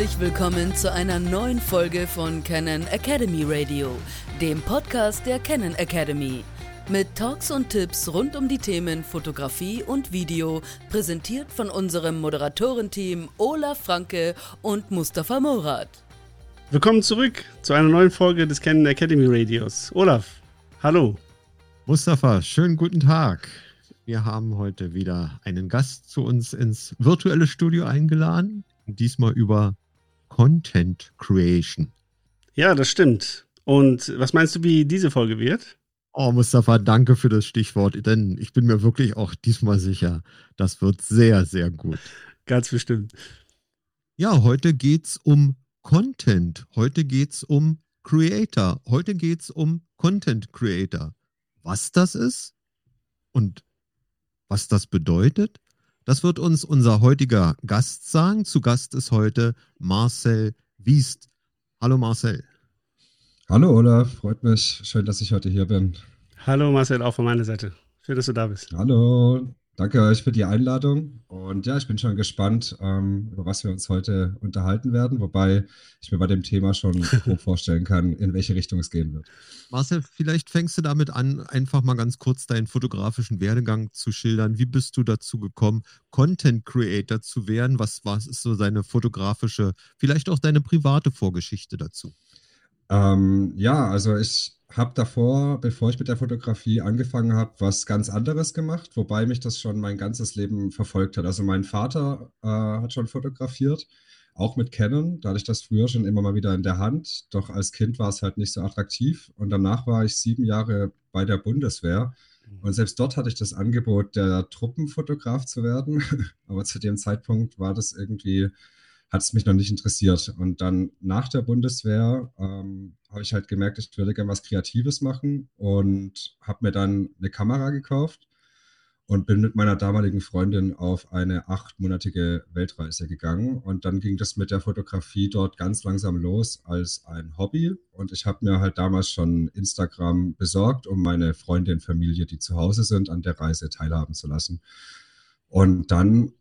Herzlich willkommen zu einer neuen Folge von Canon Academy Radio, dem Podcast der Canon Academy. Mit Talks und Tipps rund um die Themen Fotografie und Video, präsentiert von unserem Moderatorenteam Olaf Franke und Mustafa Morat. Willkommen zurück zu einer neuen Folge des Canon Academy Radios. Olaf, hallo. Mustafa, schönen guten Tag. Wir haben heute wieder einen Gast zu uns ins virtuelle Studio eingeladen diesmal über Content Creation. Ja, das stimmt. Und was meinst du, wie diese Folge wird? Oh, Mustafa, danke für das Stichwort, denn ich bin mir wirklich auch diesmal sicher, das wird sehr, sehr gut. Ganz bestimmt. Ja, heute geht es um Content. Heute geht es um Creator. Heute geht es um Content Creator. Was das ist und was das bedeutet das wird uns unser heutiger Gast sagen. Zu Gast ist heute Marcel Wiest. Hallo Marcel. Hallo Olaf, freut mich. Schön, dass ich heute hier bin. Hallo Marcel, auch von meiner Seite. Schön, dass du da bist. Hallo, Danke euch für die Einladung. Und ja, ich bin schon gespannt, ähm, über was wir uns heute unterhalten werden, wobei ich mir bei dem Thema schon grob vorstellen kann, in welche Richtung es gehen wird. Marcel, vielleicht fängst du damit an, einfach mal ganz kurz deinen fotografischen Werdegang zu schildern. Wie bist du dazu gekommen, Content Creator zu werden? Was, was ist so deine fotografische, vielleicht auch deine private Vorgeschichte dazu? Ähm, ja, also ich habe davor, bevor ich mit der Fotografie angefangen habe, was ganz anderes gemacht, wobei mich das schon mein ganzes Leben verfolgt hat. Also mein Vater äh, hat schon fotografiert, auch mit Canon. Da hatte ich das früher schon immer mal wieder in der Hand. Doch als Kind war es halt nicht so attraktiv. Und danach war ich sieben Jahre bei der Bundeswehr. Mhm. Und selbst dort hatte ich das Angebot, der Truppenfotograf zu werden. Aber zu dem Zeitpunkt war das irgendwie hat es mich noch nicht interessiert. Und dann nach der Bundeswehr ähm, habe ich halt gemerkt, ich würde gerne was Kreatives machen und habe mir dann eine Kamera gekauft und bin mit meiner damaligen Freundin auf eine achtmonatige Weltreise gegangen. Und dann ging das mit der Fotografie dort ganz langsam los als ein Hobby. Und ich habe mir halt damals schon Instagram besorgt, um meine Freundin, Familie, die zu Hause sind, an der Reise teilhaben zu lassen. Und dann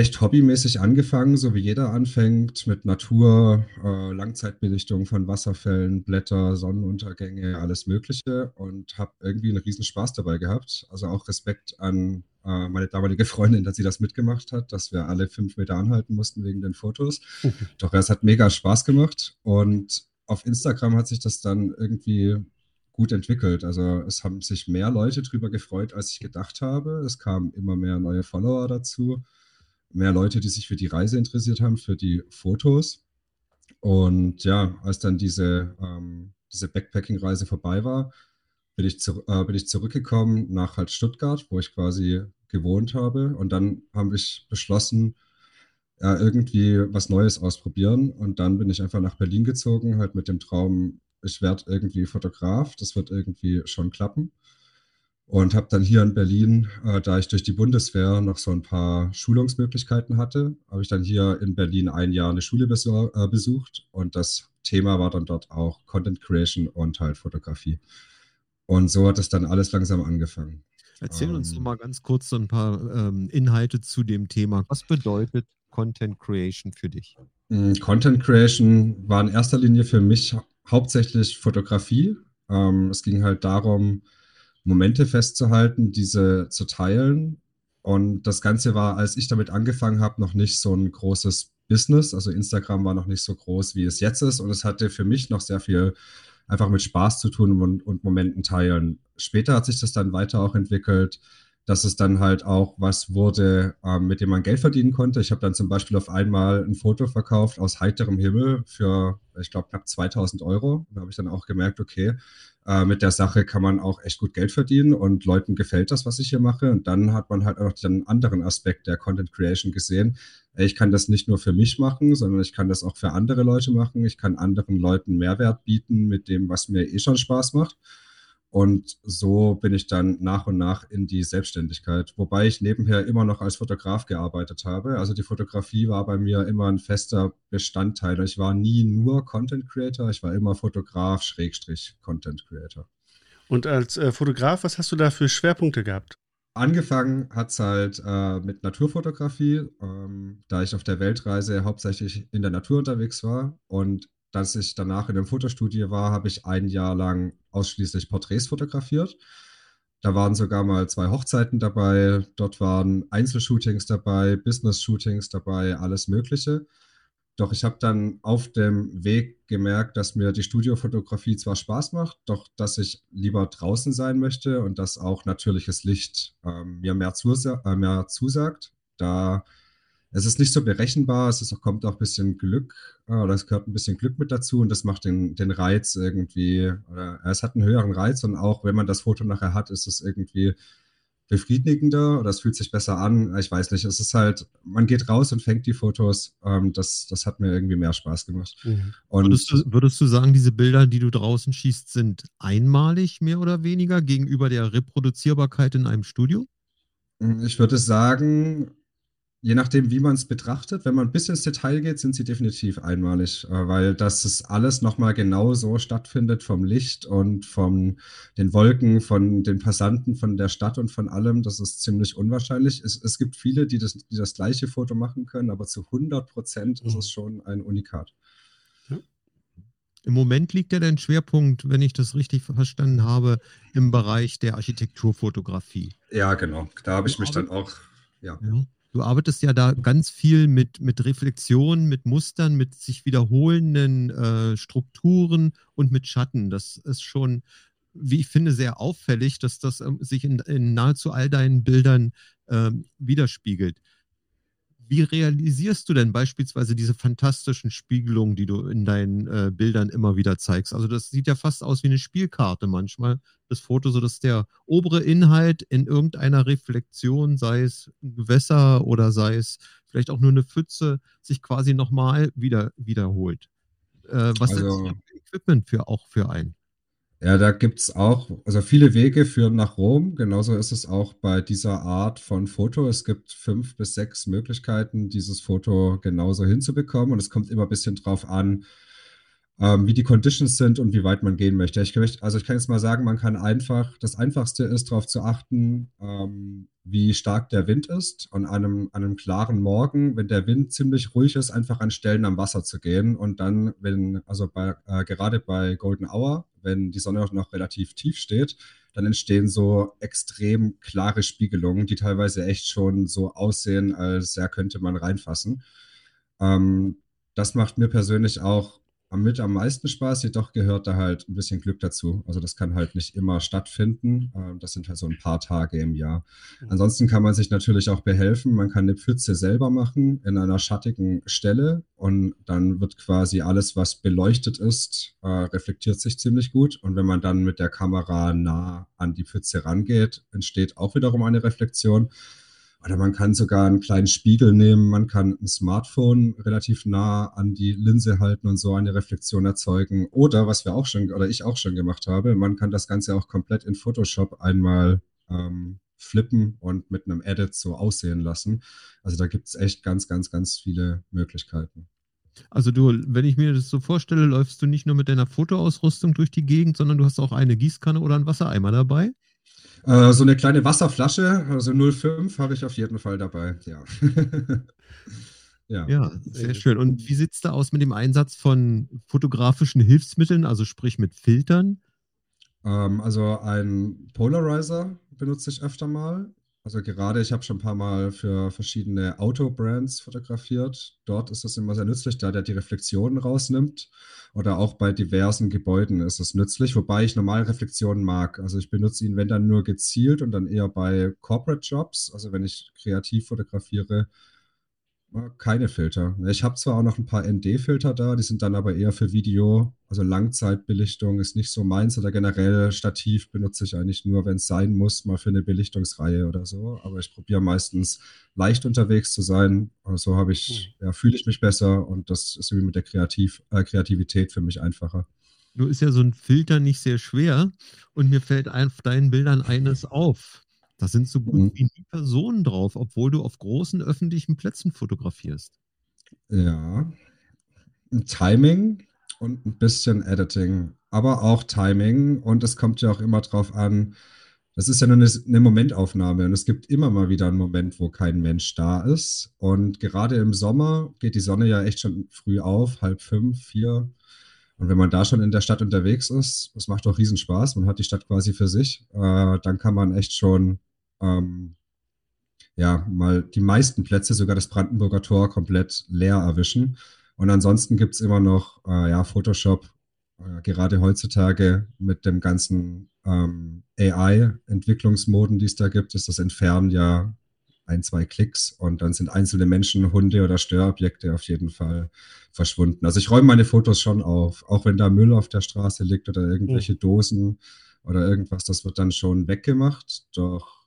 echt hobbymäßig angefangen, so wie jeder anfängt, mit Natur, äh, Langzeitbelichtung von Wasserfällen, Blätter, Sonnenuntergänge, alles Mögliche und habe irgendwie einen riesen Spaß dabei gehabt. Also auch Respekt an äh, meine damalige Freundin, dass sie das mitgemacht hat, dass wir alle fünf Meter anhalten mussten wegen den Fotos. Doch es hat mega Spaß gemacht und auf Instagram hat sich das dann irgendwie gut entwickelt. Also es haben sich mehr Leute drüber gefreut, als ich gedacht habe. Es kamen immer mehr neue Follower dazu mehr Leute, die sich für die Reise interessiert haben, für die Fotos. Und ja, als dann diese, ähm, diese Backpacking-Reise vorbei war, bin ich, zu, äh, bin ich zurückgekommen nach halt Stuttgart, wo ich quasi gewohnt habe. Und dann habe ich beschlossen, ja, irgendwie was Neues ausprobieren. Und dann bin ich einfach nach Berlin gezogen, halt mit dem Traum, ich werde irgendwie Fotograf, das wird irgendwie schon klappen. Und habe dann hier in Berlin, äh, da ich durch die Bundeswehr noch so ein paar Schulungsmöglichkeiten hatte, habe ich dann hier in Berlin ein Jahr eine Schule äh, besucht. Und das Thema war dann dort auch Content Creation und halt Fotografie. Und so hat es dann alles langsam angefangen. Erzähl ähm, uns doch mal ganz kurz so ein paar ähm, Inhalte zu dem Thema. Was bedeutet Content Creation für dich? Mm, Content Creation war in erster Linie für mich hauptsächlich Fotografie. Ähm, es ging halt darum, Momente festzuhalten, diese zu teilen. Und das Ganze war, als ich damit angefangen habe, noch nicht so ein großes Business. Also Instagram war noch nicht so groß, wie es jetzt ist. Und es hatte für mich noch sehr viel einfach mit Spaß zu tun und, und Momenten teilen. Später hat sich das dann weiter auch entwickelt, dass es dann halt auch was wurde, ähm, mit dem man Geld verdienen konnte. Ich habe dann zum Beispiel auf einmal ein Foto verkauft aus heiterem Himmel für, ich glaube, knapp 2000 Euro. Da habe ich dann auch gemerkt, okay, äh, mit der Sache kann man auch echt gut Geld verdienen und Leuten gefällt das, was ich hier mache. Und dann hat man halt auch den anderen Aspekt der Content Creation gesehen. Ich kann das nicht nur für mich machen, sondern ich kann das auch für andere Leute machen. Ich kann anderen Leuten Mehrwert bieten mit dem, was mir eh schon Spaß macht. Und so bin ich dann nach und nach in die Selbstständigkeit, wobei ich nebenher immer noch als Fotograf gearbeitet habe. Also die Fotografie war bei mir immer ein fester Bestandteil. Ich war nie nur Content Creator, ich war immer Fotograf, Schrägstrich Content Creator. Und als äh, Fotograf, was hast du da für Schwerpunkte gehabt? angefangen hat es halt äh, mit Naturfotografie, ähm, da ich auf der Weltreise hauptsächlich in der Natur unterwegs war und dass ich danach in einem Fotostudio war, habe ich ein Jahr lang ausschließlich Porträts fotografiert. Da waren sogar mal zwei Hochzeiten dabei, dort waren Einzelshootings dabei, Business-Shootings dabei, alles Mögliche. Doch ich habe dann auf dem Weg gemerkt, dass mir die Studiofotografie zwar Spaß macht, doch dass ich lieber draußen sein möchte und dass auch natürliches Licht ähm, mir mehr, zusa äh, mehr zusagt. Da es ist nicht so berechenbar, es ist, kommt auch ein bisschen Glück, äh, oder es gehört ein bisschen Glück mit dazu und das macht den, den Reiz irgendwie, oder es hat einen höheren Reiz und auch wenn man das Foto nachher hat, ist es irgendwie befriedigender oder es fühlt sich besser an. Ich weiß nicht, es ist halt, man geht raus und fängt die Fotos. Ähm, das, das hat mir irgendwie mehr Spaß gemacht. Mhm. Und würdest du, würdest du sagen, diese Bilder, die du draußen schießt, sind einmalig mehr oder weniger gegenüber der Reproduzierbarkeit in einem Studio? Ich würde sagen, je nachdem, wie man es betrachtet, wenn man ein bisschen ins Detail geht, sind sie definitiv einmalig, äh, weil das ist alles nochmal genau so stattfindet vom Licht und von den Wolken, von den Passanten, von der Stadt und von allem. Das ist ziemlich unwahrscheinlich. Es, es gibt viele, die das, die das gleiche Foto machen können, aber zu 100 Prozent mhm. ist es mhm. schon ein Unikat. Im Moment liegt ja dein Schwerpunkt, wenn ich das richtig verstanden habe, im Bereich der Architekturfotografie. Ja, genau. Da habe ich mich dann auch, ja. ja. Du arbeitest ja da ganz viel mit, mit Reflexion, mit Mustern, mit sich wiederholenden äh, Strukturen und mit Schatten. Das ist schon, wie ich finde, sehr auffällig, dass das ähm, sich in, in, nahezu all deinen Bildern äh, widerspiegelt. Wie realisierst du denn beispielsweise diese fantastischen Spiegelungen, die du in deinen äh, Bildern immer wieder zeigst? Also das sieht ja fast aus wie eine Spielkarte manchmal, das Foto, so dass der obere Inhalt in irgendeiner Reflexion, sei es ein Gewässer oder sei es vielleicht auch nur eine Pfütze, sich quasi nochmal wieder, wiederholt. Äh, was also, ist das Equipment für auch für einen? Ja, da gibt es auch, also viele Wege führen nach Rom. Genauso ist es auch bei dieser Art von Foto. Es gibt fünf bis sechs Möglichkeiten, dieses Foto genauso hinzubekommen. Und es kommt immer ein bisschen drauf an, ähm, wie die Conditions sind und wie weit man gehen möchte. Ich, also ich kann jetzt mal sagen, man kann einfach, das Einfachste ist darauf zu achten, ähm, wie stark der Wind ist und an einem, an einem klaren Morgen, wenn der Wind ziemlich ruhig ist, einfach an Stellen am Wasser zu gehen und dann, wenn, also bei, äh, gerade bei Golden Hour, wenn die Sonne noch relativ tief steht, dann entstehen so extrem klare Spiegelungen, die teilweise echt schon so aussehen, als ja, könnte man reinfassen. Ähm, das macht mir persönlich auch mit am meisten Spaß, jedoch gehört da halt ein bisschen Glück dazu. Also das kann halt nicht immer stattfinden. Ähm, das sind halt so ein paar Tage im Jahr. Mhm. Ansonsten kann man sich natürlich auch behelfen. Man kann eine Pfütze selber machen in einer schattigen Stelle und dann wird quasi alles, was beleuchtet ist, äh, reflektiert sich ziemlich gut. Und wenn man dann mit der Kamera nah an die Pfütze rangeht, entsteht auch wiederum eine Reflexion. Oder man kann sogar einen kleinen Spiegel nehmen, man kann ein Smartphone relativ nah an die Linse halten und so eine Reflexion erzeugen. Oder was wir auch schon, oder ich auch schon gemacht habe, man kann das Ganze auch komplett in Photoshop einmal ähm, flippen und mit einem Edit so aussehen lassen. Also da gibt es echt ganz, ganz, ganz viele Möglichkeiten. Also du, wenn ich mir das so vorstelle, läufst du nicht nur mit deiner Fotoausrüstung durch die Gegend, sondern du hast auch eine Gießkanne oder einen Wassereimer dabei? Äh, so eine kleine Wasserflasche, also 05 habe ich auf jeden Fall dabei, ja. ja. ja. sehr schön. Und wie sieht es da aus mit dem Einsatz von fotografischen Hilfsmitteln, also sprich mit Filtern? Ähm, also ein Polarizer benutze ich öfter mal. Also gerade, ich habe schon ein paar Mal für verschiedene Auto-Brands fotografiert. Dort ist es immer sehr nützlich, da der die Reflexionen rausnimmt. Oder auch bei diversen Gebäuden ist es nützlich, wobei ich normal Reflexionen mag. Also ich benutze ihn, wenn dann nur gezielt und dann eher bei Corporate Jobs. Also wenn ich kreativ fotografiere, keine Filter. Ich habe zwar auch noch ein paar ND-Filter da, die sind dann aber eher für Video. Also Langzeitbelichtung ist nicht so meins oder generell Stativ benutze ich eigentlich nur, wenn es sein muss, mal für eine Belichtungsreihe oder so. Aber ich probiere meistens leicht unterwegs zu sein. So habe ich, hm. ja, fühle ich mich besser und das ist irgendwie mit der Kreativ äh, Kreativität für mich einfacher. Nur ist ja so ein Filter nicht sehr schwer und mir fällt auf deinen Bildern eines auf. Da sind so gut mhm. wie nie Personen drauf, obwohl du auf großen öffentlichen Plätzen fotografierst. Ja. Timing und ein bisschen Editing, aber auch Timing. Und es kommt ja auch immer drauf an, das ist ja nur eine, Momentaufnahme und es gibt immer mal wieder einen Moment, wo kein Mensch da ist. Und gerade im Sommer geht die Sonne ja echt schon früh auf, halb fünf, vier. Und wenn man da schon in der Stadt unterwegs ist, das macht doch riesen Spaß, man hat die Stadt quasi für sich, äh, dann kann man echt schon ähm, ja mal die meisten Plätze, sogar das Brandenburger Tor, komplett leer erwischen. Und ansonsten gibt es immer noch äh, ja, Photoshop, äh, gerade heutzutage mit dem ganzen ähm, AI-Entwicklungsmoden, die es da gibt, ist das Entfernen ja ein, zwei Klicks und dann sind einzelne Menschen, Hunde oder Störobjekte auf jeden Fall verschwunden. Also ich räume meine Fotos schon auf, auch wenn da Müll auf der Straße liegt oder irgendwelche mhm. Dosen oder irgendwas, das wird dann schon weggemacht. Doch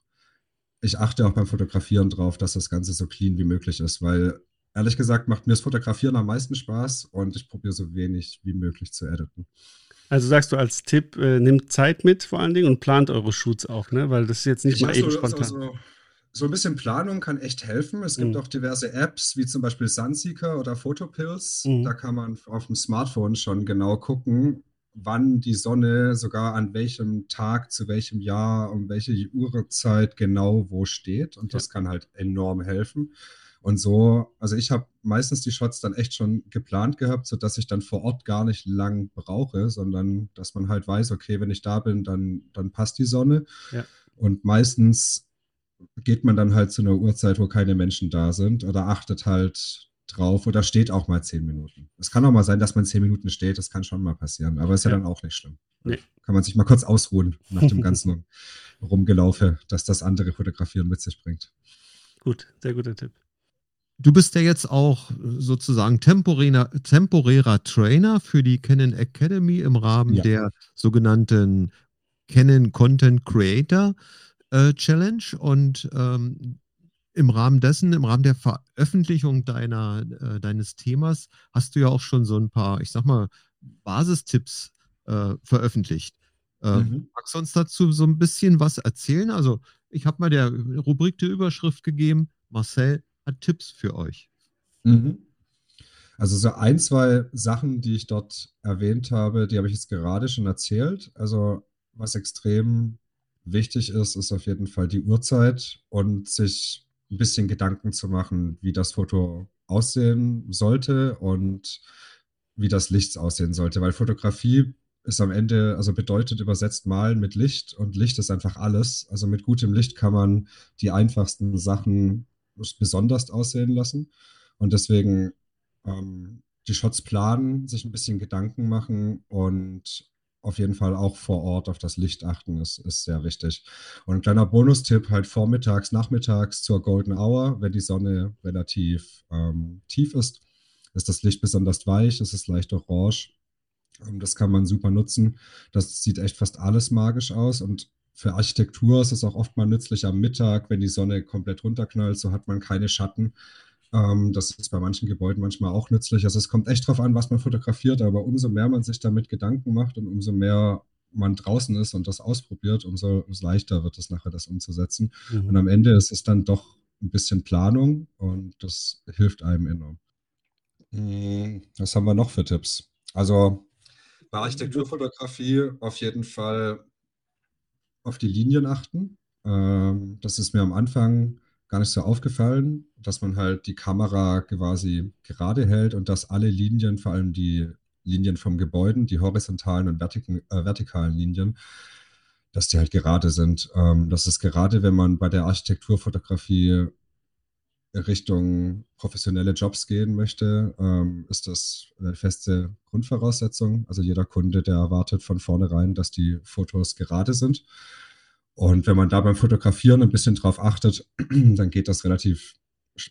ich achte auch beim Fotografieren drauf, dass das Ganze so clean wie möglich ist, weil ehrlich gesagt macht mir das Fotografieren am meisten Spaß und ich probiere so wenig wie möglich zu editen. Also sagst du als Tipp, äh, nimmt Zeit mit vor allen Dingen und plant eure Shoots auch, ne? Weil das ist jetzt nicht ich mal eben so, spontan. So, so, ein bisschen Planung kann echt helfen. Es gibt mhm. auch diverse Apps, wie zum Beispiel Sunseeker oder Photopills. Mhm. Da kann man auf dem Smartphone schon genau gucken, wann die Sonne sogar an welchem Tag, zu welchem Jahr, um welche Uhrzeit genau wo steht. Und das ja. kann halt enorm helfen. Und so, also ich habe meistens die Shots dann echt schon geplant gehabt, sodass ich dann vor Ort gar nicht lang brauche, sondern dass man halt weiß, okay, wenn ich da bin, dann, dann passt die Sonne. Ja. Und meistens geht man dann halt zu einer Uhrzeit, wo keine Menschen da sind oder achtet halt drauf oder steht auch mal zehn Minuten. Es kann auch mal sein, dass man zehn Minuten steht, das kann schon mal passieren, aber ist ja, ja dann auch nicht schlimm. Nee. Kann man sich mal kurz ausruhen nach dem ganzen Rumgelaufe, dass das andere Fotografieren mit sich bringt. Gut, sehr guter Tipp. Du bist ja jetzt auch sozusagen temporärer, temporärer Trainer für die Canon Academy im Rahmen ja. der sogenannten Canon Content Creator äh, Challenge. Und ähm, im Rahmen dessen, im Rahmen der Veröffentlichung deiner, äh, deines Themas, hast du ja auch schon so ein paar, ich sag mal, Basistipps äh, veröffentlicht. Äh, mhm. Magst du uns dazu so ein bisschen was erzählen? Also, ich habe mal der Rubrik die Überschrift gegeben, Marcel hat Tipps für euch. Mhm. Also so ein, zwei Sachen, die ich dort erwähnt habe, die habe ich jetzt gerade schon erzählt. Also was extrem wichtig ist, ist auf jeden Fall die Uhrzeit und sich ein bisschen Gedanken zu machen, wie das Foto aussehen sollte und wie das Licht aussehen sollte. Weil Fotografie ist am Ende, also bedeutet übersetzt malen mit Licht und Licht ist einfach alles. Also mit gutem Licht kann man die einfachsten Sachen besonders aussehen lassen. Und deswegen ähm, die Shots planen, sich ein bisschen Gedanken machen und auf jeden Fall auch vor Ort auf das Licht achten, ist, ist sehr wichtig. Und ein kleiner Bonustipp, halt vormittags, nachmittags zur Golden Hour, wenn die Sonne relativ ähm, tief ist, ist das Licht besonders weich, es ist leicht orange. Ähm, das kann man super nutzen. Das sieht echt fast alles magisch aus und für Architektur ist es auch oft mal nützlich am Mittag, wenn die Sonne komplett runterknallt, so hat man keine Schatten. Ähm, das ist bei manchen Gebäuden manchmal auch nützlich. Also es kommt echt drauf an, was man fotografiert, aber umso mehr man sich damit Gedanken macht und umso mehr man draußen ist und das ausprobiert, umso, umso leichter wird es nachher, das umzusetzen. Mhm. Und am Ende ist es dann doch ein bisschen Planung und das hilft einem enorm. Hm, was haben wir noch für Tipps? Also bei Architekturfotografie auf jeden Fall auf die Linien achten. Ähm, das ist mir am Anfang gar nicht so aufgefallen, dass man halt die Kamera quasi gerade hält und dass alle Linien, vor allem die Linien vom Gebäuden, die horizontalen und vertik äh, vertikalen Linien, dass die halt gerade sind. Ähm, das ist gerade, wenn man bei der Architekturfotografie Richtung professionelle Jobs gehen möchte, ähm, ist das eine feste Grundvoraussetzung. Also jeder Kunde, der erwartet von vornherein, dass die Fotos gerade sind. Und wenn man da beim Fotografieren ein bisschen drauf achtet, dann geht das relativ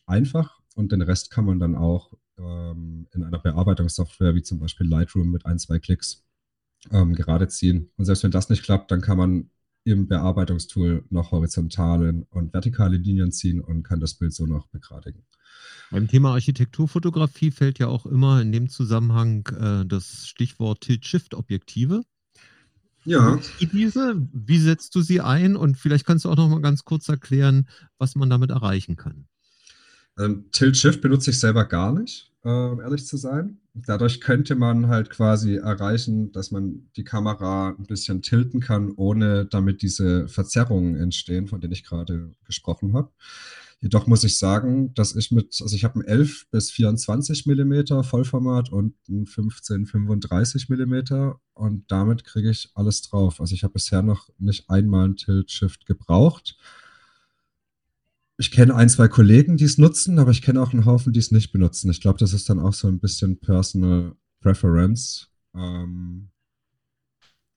einfach und den Rest kann man dann auch ähm, in einer Bearbeitungssoftware wie zum Beispiel Lightroom mit ein, zwei Klicks ähm, gerade ziehen. Und selbst wenn das nicht klappt, dann kann man im Bearbeitungstool noch horizontale und vertikale Linien ziehen und kann das Bild so noch begradigen. Beim Thema Architekturfotografie fällt ja auch immer in dem Zusammenhang äh, das Stichwort Tilt-Shift-Objektive. Ja. Wie diese, wie setzt du sie ein? Und vielleicht kannst du auch noch mal ganz kurz erklären, was man damit erreichen kann. Ähm, Tilt Shift benutze ich selber gar nicht, äh, ehrlich zu sein. Dadurch könnte man halt quasi erreichen, dass man die Kamera ein bisschen tilten kann, ohne damit diese Verzerrungen entstehen, von denen ich gerade gesprochen habe. Jedoch muss ich sagen, dass ich mit, also ich habe ein 11 bis 24 mm Vollformat und ein 15, 35 mm und damit kriege ich alles drauf. Also ich habe bisher noch nicht einmal ein Tilt-Shift gebraucht. Ich kenne ein, zwei Kollegen, die es nutzen, aber ich kenne auch einen Haufen, die es nicht benutzen. Ich glaube, das ist dann auch so ein bisschen Personal Preference. Ähm,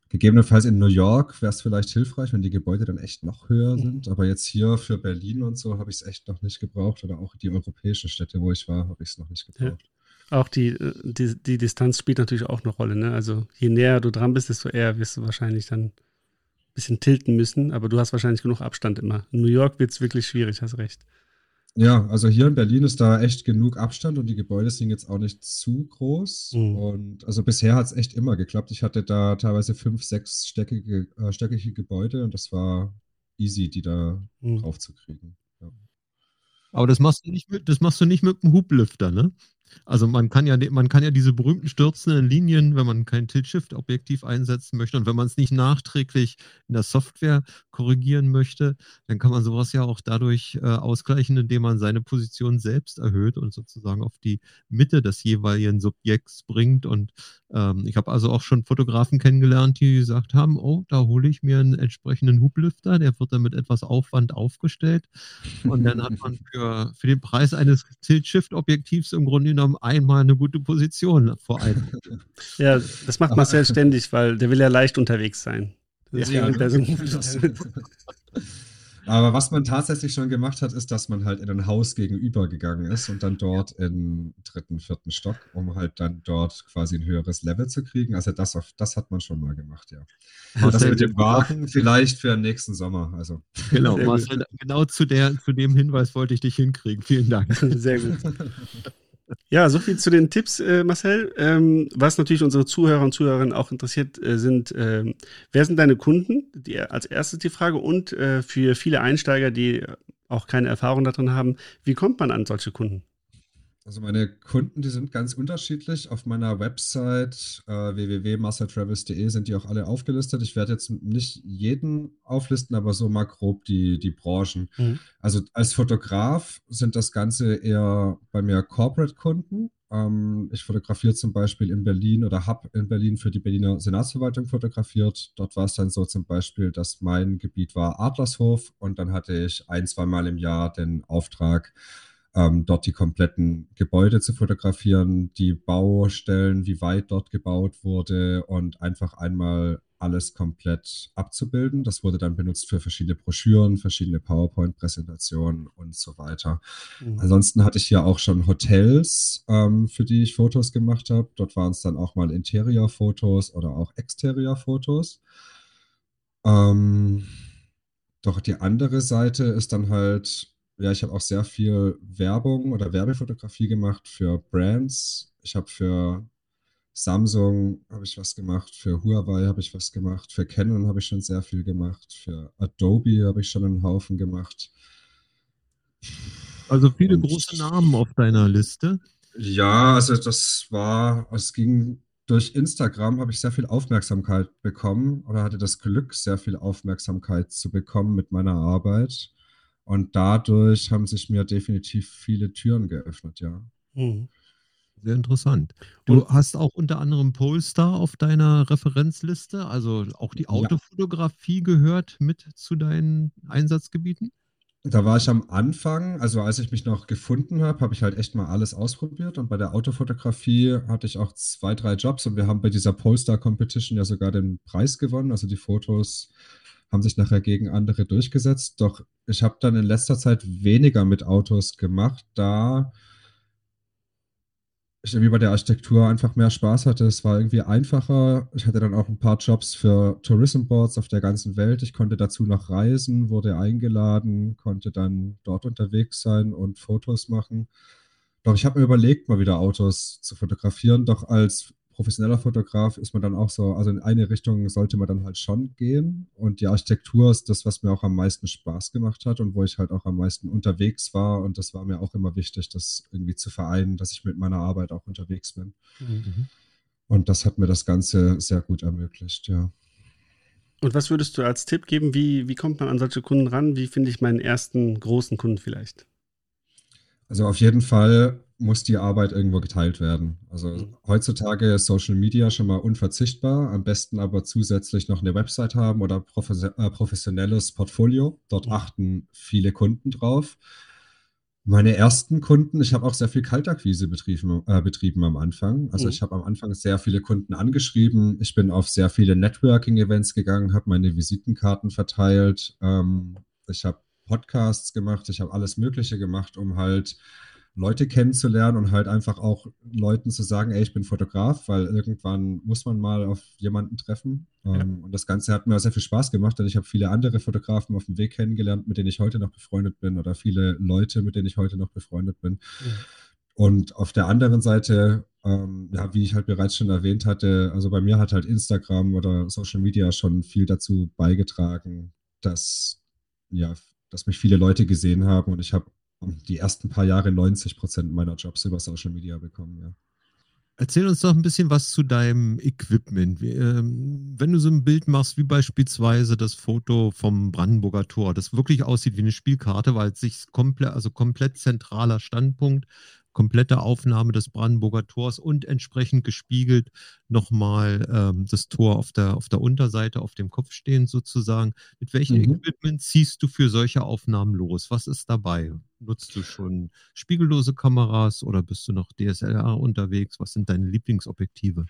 Gegebenenfalls in New York wäre es vielleicht hilfreich, wenn die Gebäude dann echt noch höher mhm. sind. Aber jetzt hier für Berlin und so habe ich es echt noch nicht gebraucht. Oder auch die europäischen Städte, wo ich war, habe ich es noch nicht gebraucht. Ja. Auch die, äh, die, die, Distanz spielt natürlich auch eine Rolle. Ne? Also je näher du dran bist, desto eher wirst du wahrscheinlich dann ein bisschen tilten müssen. Aber du hast wahrscheinlich genug Abstand immer. In New York wird es wirklich schwierig, hast recht. Ja, also hier in Berlin ist da echt genug Abstand und die Gebäude sind jetzt auch nicht zu groß. Mhm. Und also bisher hat es echt immer geklappt. Ich hatte da teilweise fünf, sechs stöckige, äh, stöckige Gebäude und das war easy, die da mhm. drauf zu kriegen. Ja. Aber das machst du nicht mit, das machst du nicht mit dem Hublüfter, ne? Also man kann ja, man kann ja diese berühmten stürzenden Linien, wenn man kein Tilt-Shift-Objektiv einsetzen möchte und wenn man es nicht nachträglich in der Software korrigieren möchte, dann kann man sowas ja auch dadurch äh, ausgleichen, indem man seine Position selbst erhöht und sozusagen auf die Mitte des jeweiligen Subjekts bringt. Und ähm, ich habe also auch schon Fotografen kennengelernt, die gesagt haben, oh, da hole ich mir einen entsprechenden Hublüfter, der wird dann mit etwas Aufwand aufgestellt und dann hat man für, für den Preis eines Tilt-Shift-Objektivs im Grunde genommen einmal eine gute Position vor allem. Ja, das macht Marcel ständig, weil der will ja leicht unterwegs sein. Ja, Aber was man tatsächlich schon gemacht hat, ist, dass man halt in ein Haus gegenüber gegangen ist und dann dort im dritten, vierten Stock, um halt dann dort quasi ein höheres Level zu kriegen. Also das, auf, das hat man schon mal gemacht, ja. Und das mit dem Wagen vielleicht für den nächsten Sommer. Also. Genau, Marcel, genau zu, der, zu dem Hinweis wollte ich dich hinkriegen. Vielen Dank. Sehr gut. Ja, so viel zu den Tipps, äh, Marcel. Ähm, was natürlich unsere Zuhörer und Zuhörerinnen auch interessiert, äh, sind, äh, wer sind deine Kunden? Die, als erstes die Frage. Und äh, für viele Einsteiger, die auch keine Erfahrung darin haben, wie kommt man an solche Kunden? Also meine Kunden, die sind ganz unterschiedlich. Auf meiner Website äh, www.mastertravels.de sind die auch alle aufgelistet. Ich werde jetzt nicht jeden auflisten, aber so mal grob die, die Branchen. Mhm. Also als Fotograf sind das Ganze eher bei mir Corporate-Kunden. Ähm, ich fotografiere zum Beispiel in Berlin oder habe in Berlin für die Berliner Senatsverwaltung fotografiert. Dort war es dann so zum Beispiel, dass mein Gebiet war Adlershof und dann hatte ich ein, zwei Mal im Jahr den Auftrag, ähm, dort die kompletten Gebäude zu fotografieren, die Baustellen, wie weit dort gebaut wurde und einfach einmal alles komplett abzubilden. Das wurde dann benutzt für verschiedene Broschüren, verschiedene PowerPoint-Präsentationen und so weiter. Mhm. Ansonsten hatte ich hier auch schon Hotels, ähm, für die ich Fotos gemacht habe. Dort waren es dann auch mal Interior-Fotos oder auch Exterior-Fotos. Ähm, doch die andere Seite ist dann halt ja, ich habe auch sehr viel Werbung oder Werbefotografie gemacht für Brands. Ich habe für Samsung habe ich was gemacht, für Huawei habe ich was gemacht, für Canon habe ich schon sehr viel gemacht, für Adobe habe ich schon einen Haufen gemacht. Also viele Und, große Namen auf deiner Liste. Ja, also das war, es ging durch Instagram habe ich sehr viel Aufmerksamkeit bekommen oder hatte das Glück, sehr viel Aufmerksamkeit zu bekommen mit meiner Arbeit. Und dadurch haben sich mir definitiv viele Türen geöffnet, ja. Mhm. Sehr interessant. Du Und, hast auch unter anderem Polestar auf deiner Referenzliste, also auch die Autofotografie ja. gehört mit zu deinen Einsatzgebieten? Da war ich am Anfang, also als ich mich noch gefunden habe, habe ich halt echt mal alles ausprobiert. Und bei der Autofotografie hatte ich auch zwei, drei Jobs und wir haben bei dieser Polestar Competition ja sogar den Preis gewonnen. Also die Fotos haben sich nachher gegen andere durchgesetzt. Doch ich habe dann in letzter Zeit weniger mit Autos gemacht, da ich irgendwie bei der Architektur einfach mehr Spaß hatte. Es war irgendwie einfacher. Ich hatte dann auch ein paar Jobs für Tourism Boards auf der ganzen Welt. Ich konnte dazu noch reisen, wurde eingeladen, konnte dann dort unterwegs sein und Fotos machen. Doch ich habe mir überlegt, mal wieder Autos zu fotografieren. Doch als professioneller Fotograf ist man dann auch so, also in eine Richtung sollte man dann halt schon gehen. Und die Architektur ist das, was mir auch am meisten Spaß gemacht hat und wo ich halt auch am meisten unterwegs war. Und das war mir auch immer wichtig, das irgendwie zu vereinen, dass ich mit meiner Arbeit auch unterwegs bin. Mhm. Und das hat mir das Ganze sehr gut ermöglicht, ja. Und was würdest du als Tipp geben? Wie, wie kommt man an solche Kunden ran? Wie finde ich meinen ersten großen Kunden vielleicht? Also auf jeden Fall muss die Arbeit irgendwo geteilt werden. Also mhm. heutzutage ist Social Media schon mal unverzichtbar, am besten aber zusätzlich noch eine Website haben oder äh, professionelles Portfolio. Dort mhm. achten viele Kunden drauf. Meine ersten Kunden, ich habe auch sehr viel Kaltakquise betrieben, äh, betrieben am Anfang. Also mhm. ich habe am Anfang sehr viele Kunden angeschrieben. Ich bin auf sehr viele Networking-Events gegangen, habe meine Visitenkarten verteilt. Ähm, ich habe Podcasts gemacht, ich habe alles Mögliche gemacht, um halt Leute kennenzulernen und halt einfach auch Leuten zu sagen, ey, ich bin Fotograf, weil irgendwann muss man mal auf jemanden treffen. Ja. Ähm, und das Ganze hat mir sehr viel Spaß gemacht, denn ich habe viele andere Fotografen auf dem Weg kennengelernt, mit denen ich heute noch befreundet bin oder viele Leute, mit denen ich heute noch befreundet bin. Ja. Und auf der anderen Seite, ähm, ja, wie ich halt bereits schon erwähnt hatte, also bei mir hat halt Instagram oder Social Media schon viel dazu beigetragen, dass, ja, dass mich viele Leute gesehen haben und ich habe die ersten paar Jahre 90 Prozent meiner Jobs über Social Media bekommen, ja. Erzähl uns doch ein bisschen was zu deinem Equipment. Ähm, wenn du so ein Bild machst, wie beispielsweise das Foto vom Brandenburger Tor, das wirklich aussieht wie eine Spielkarte, weil es sich komplett, also komplett zentraler Standpunkt, komplette Aufnahme des Brandenburger Tors und entsprechend gespiegelt nochmal ähm, das Tor auf der, auf der Unterseite auf dem Kopf stehen sozusagen. Mit welchem mhm. Equipment ziehst du für solche Aufnahmen los? Was ist dabei? Nutzt du schon spiegellose Kameras oder bist du noch DSLR unterwegs? Was sind deine Lieblingsobjektive?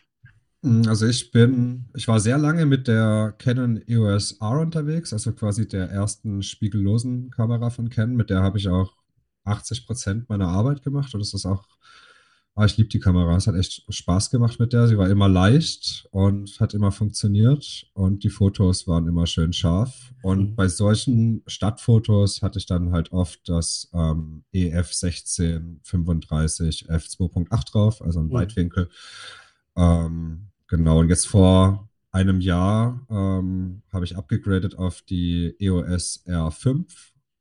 Mm, also ich bin, ich war sehr lange mit der Canon EOS R unterwegs, also quasi der ersten spiegellosen Kamera von Canon. Mit der habe ich auch 80 Prozent meiner Arbeit gemacht und es ist auch, ah, ich liebe die Kamera. Es hat echt Spaß gemacht mit der. Sie war immer leicht und hat immer funktioniert und die Fotos waren immer schön scharf. Und mhm. bei solchen Stadtfotos hatte ich dann halt oft das ähm, EF 1635 f2.8 drauf, also ein mhm. Weitwinkel. Ähm, genau, und jetzt vor einem Jahr ähm, habe ich abgegradet auf die EOS R5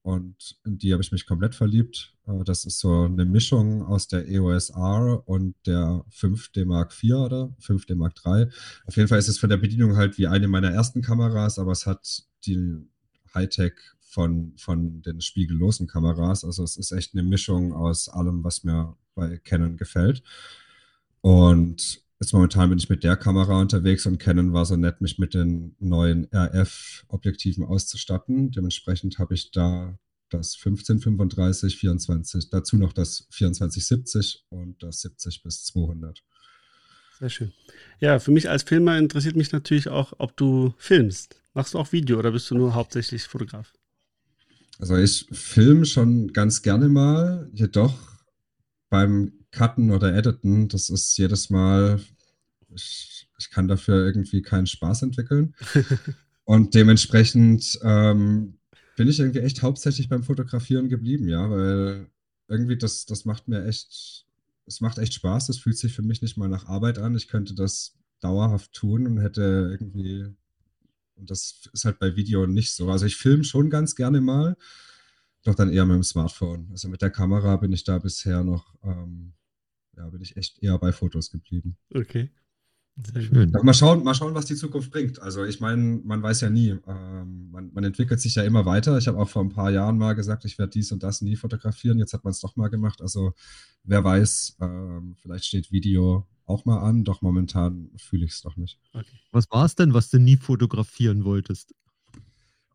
und in die habe ich mich komplett verliebt. Äh, das ist so eine Mischung aus der EOS R und der 5D Mark IV oder 5D Mark III. Auf jeden Fall ist es von der Bedienung halt wie eine meiner ersten Kameras, aber es hat die Hightech von, von den spiegellosen Kameras. Also es ist echt eine Mischung aus allem, was mir bei Canon gefällt. Und Jetzt momentan bin ich mit der Kamera unterwegs und Canon war so nett, mich mit den neuen RF-Objektiven auszustatten. Dementsprechend habe ich da das 1535, 24, dazu noch das 2470 und das 70 bis 200. Sehr schön. Ja, für mich als Filmer interessiert mich natürlich auch, ob du filmst. Machst du auch Video oder bist du nur hauptsächlich Fotograf? Also ich filme schon ganz gerne mal, jedoch beim Cutten oder Editen, das ist jedes Mal, ich, ich kann dafür irgendwie keinen Spaß entwickeln. Und dementsprechend ähm, bin ich irgendwie echt hauptsächlich beim Fotografieren geblieben, ja, weil irgendwie das, das macht mir echt, es macht echt Spaß. Das fühlt sich für mich nicht mal nach Arbeit an. Ich könnte das dauerhaft tun und hätte irgendwie, und das ist halt bei Video nicht so. Also ich filme schon ganz gerne mal, doch dann eher mit dem Smartphone. Also mit der Kamera bin ich da bisher noch, ähm, ja, bin ich echt eher bei Fotos geblieben. Okay. Sehr schön. Mal schauen, mal schauen, was die Zukunft bringt. Also ich meine, man weiß ja nie. Ähm, man, man, entwickelt sich ja immer weiter. Ich habe auch vor ein paar Jahren mal gesagt, ich werde dies und das nie fotografieren. Jetzt hat man es doch mal gemacht. Also wer weiß, ähm, vielleicht steht Video auch mal an. Doch momentan fühle ich es doch nicht. Okay. Was war es denn, was du nie fotografieren wolltest?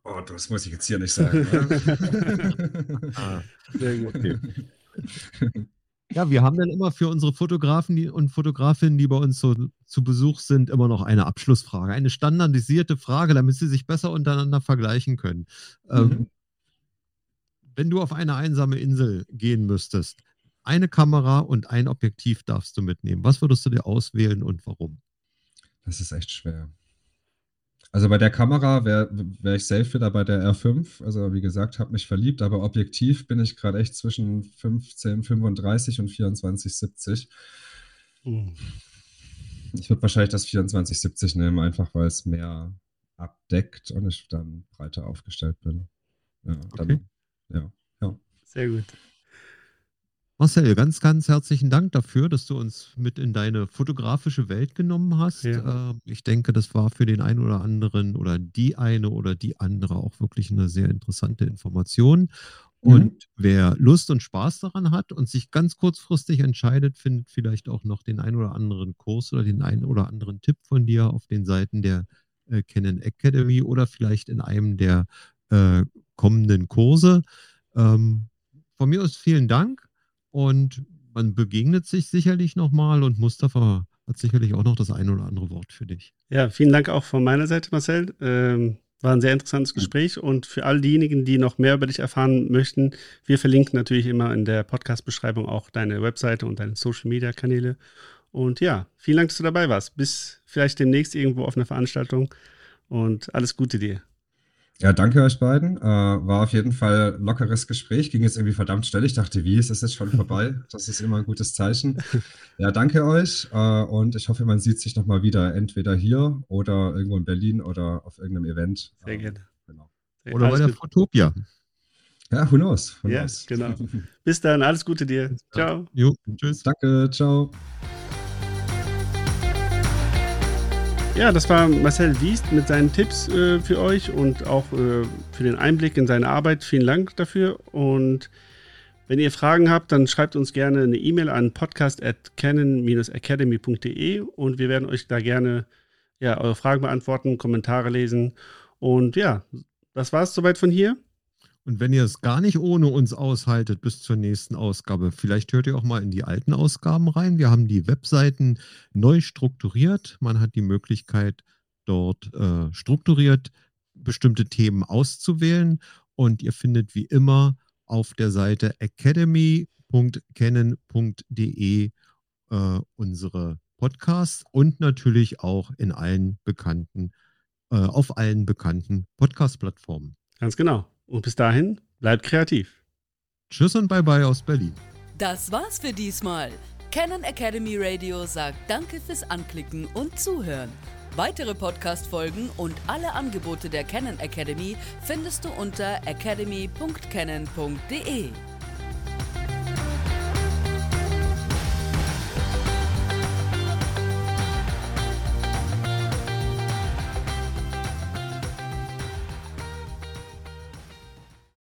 Oh, das muss ich jetzt hier nicht sagen. ah, sehr gut. Okay. Ja, wir haben dann immer für unsere Fotografen und Fotografinnen, die bei uns so zu Besuch sind, immer noch eine Abschlussfrage, eine standardisierte Frage, damit sie sich besser untereinander vergleichen können. Ähm, mhm. Ähm, wenn du auf eine einsame Insel gehen müsstest, eine Kamera und ein Objektiv darfst du mitnehmen. Was würdest du dir auswählen und warum? Das ist echt schwer. Also bei der Kamera wäre wär ich safe wieder bei der R5. Also wie gesagt, habe mich verliebt, aber objektiv bin ich gerade echt zwischen 15, 35 und 24, 70. Mhm. ich würde wahrscheinlich das 2470 nehmen, einfach weil es mehr abdeckt und ich dann breiter aufgestellt bin. Ja, dann, okay. ja, ja. Sehr gut. Marcel, ganz, ganz herzlichen Dank dafür, dass du uns mit in deine fotografische Welt genommen hast. Ja. Ähm, ich denke, das war für den einen oder anderen oder die eine oder die andere auch wirklich eine sehr interessante Information. Und mhm. wer Lust und Spaß daran hat und sich ganz kurzfristig entscheidet, findet vielleicht auch noch den einen oder anderen Kurs oder den einen oder anderen Tipp von dir auf den Seiten der äh, Canon Academy oder vielleicht in einem der äh, kommenden Kurse. Ähm, von mir aus vielen Dank. Und man begegnet sich sicherlich nochmal und Mustafa hat sicherlich auch noch das eine oder andere Wort für dich. Ja, vielen Dank auch von meiner Seite, Marcel. Ähm, war ein sehr interessantes Gespräch und für all diejenigen, die noch mehr über dich erfahren möchten, wir verlinken natürlich immer in der Podcast-Beschreibung auch deine Webseite und deine Social-Media-Kanäle. Und ja, vielen Dank, dass du dabei warst. Bis vielleicht demnächst irgendwo auf einer Veranstaltung und alles Gute dir. Ja, danke euch beiden. Äh, war auf jeden Fall ein lockeres Gespräch. Ging jetzt irgendwie verdammt schnell. Ich dachte, wie ist es jetzt schon vorbei? Das ist immer ein gutes Zeichen. Ja, danke euch. Äh, und ich hoffe, man sieht sich nochmal wieder, entweder hier oder irgendwo in Berlin oder auf irgendeinem Event. Sehr ähm, gerne. Genau. Oder bei der Fotopia. Ja, who knows? Who ja, knows? genau. Bis dann, alles Gute dir. Ciao. Jo, tschüss. Danke, ciao. Ja, das war Marcel Wiest mit seinen Tipps äh, für euch und auch äh, für den Einblick in seine Arbeit. Vielen Dank dafür. Und wenn ihr Fragen habt, dann schreibt uns gerne eine E-Mail an podcast.canon-academy.de und wir werden euch da gerne ja, eure Fragen beantworten, Kommentare lesen. Und ja, das war es soweit von hier. Und wenn ihr es gar nicht ohne uns aushaltet bis zur nächsten Ausgabe, vielleicht hört ihr auch mal in die alten Ausgaben rein. Wir haben die Webseiten neu strukturiert. Man hat die Möglichkeit, dort äh, strukturiert bestimmte Themen auszuwählen. Und ihr findet wie immer auf der Seite academy.canon.de äh, unsere Podcasts und natürlich auch in allen bekannten, äh, auf allen bekannten Podcast-Plattformen. Ganz genau. Und bis dahin, bleibt kreativ. Tschüss und bye bye aus Berlin. Das war's für diesmal. Canon Academy Radio sagt Danke fürs Anklicken und Zuhören. Weitere Podcast-Folgen und alle Angebote der Canon Academy findest du unter academy.canon.de.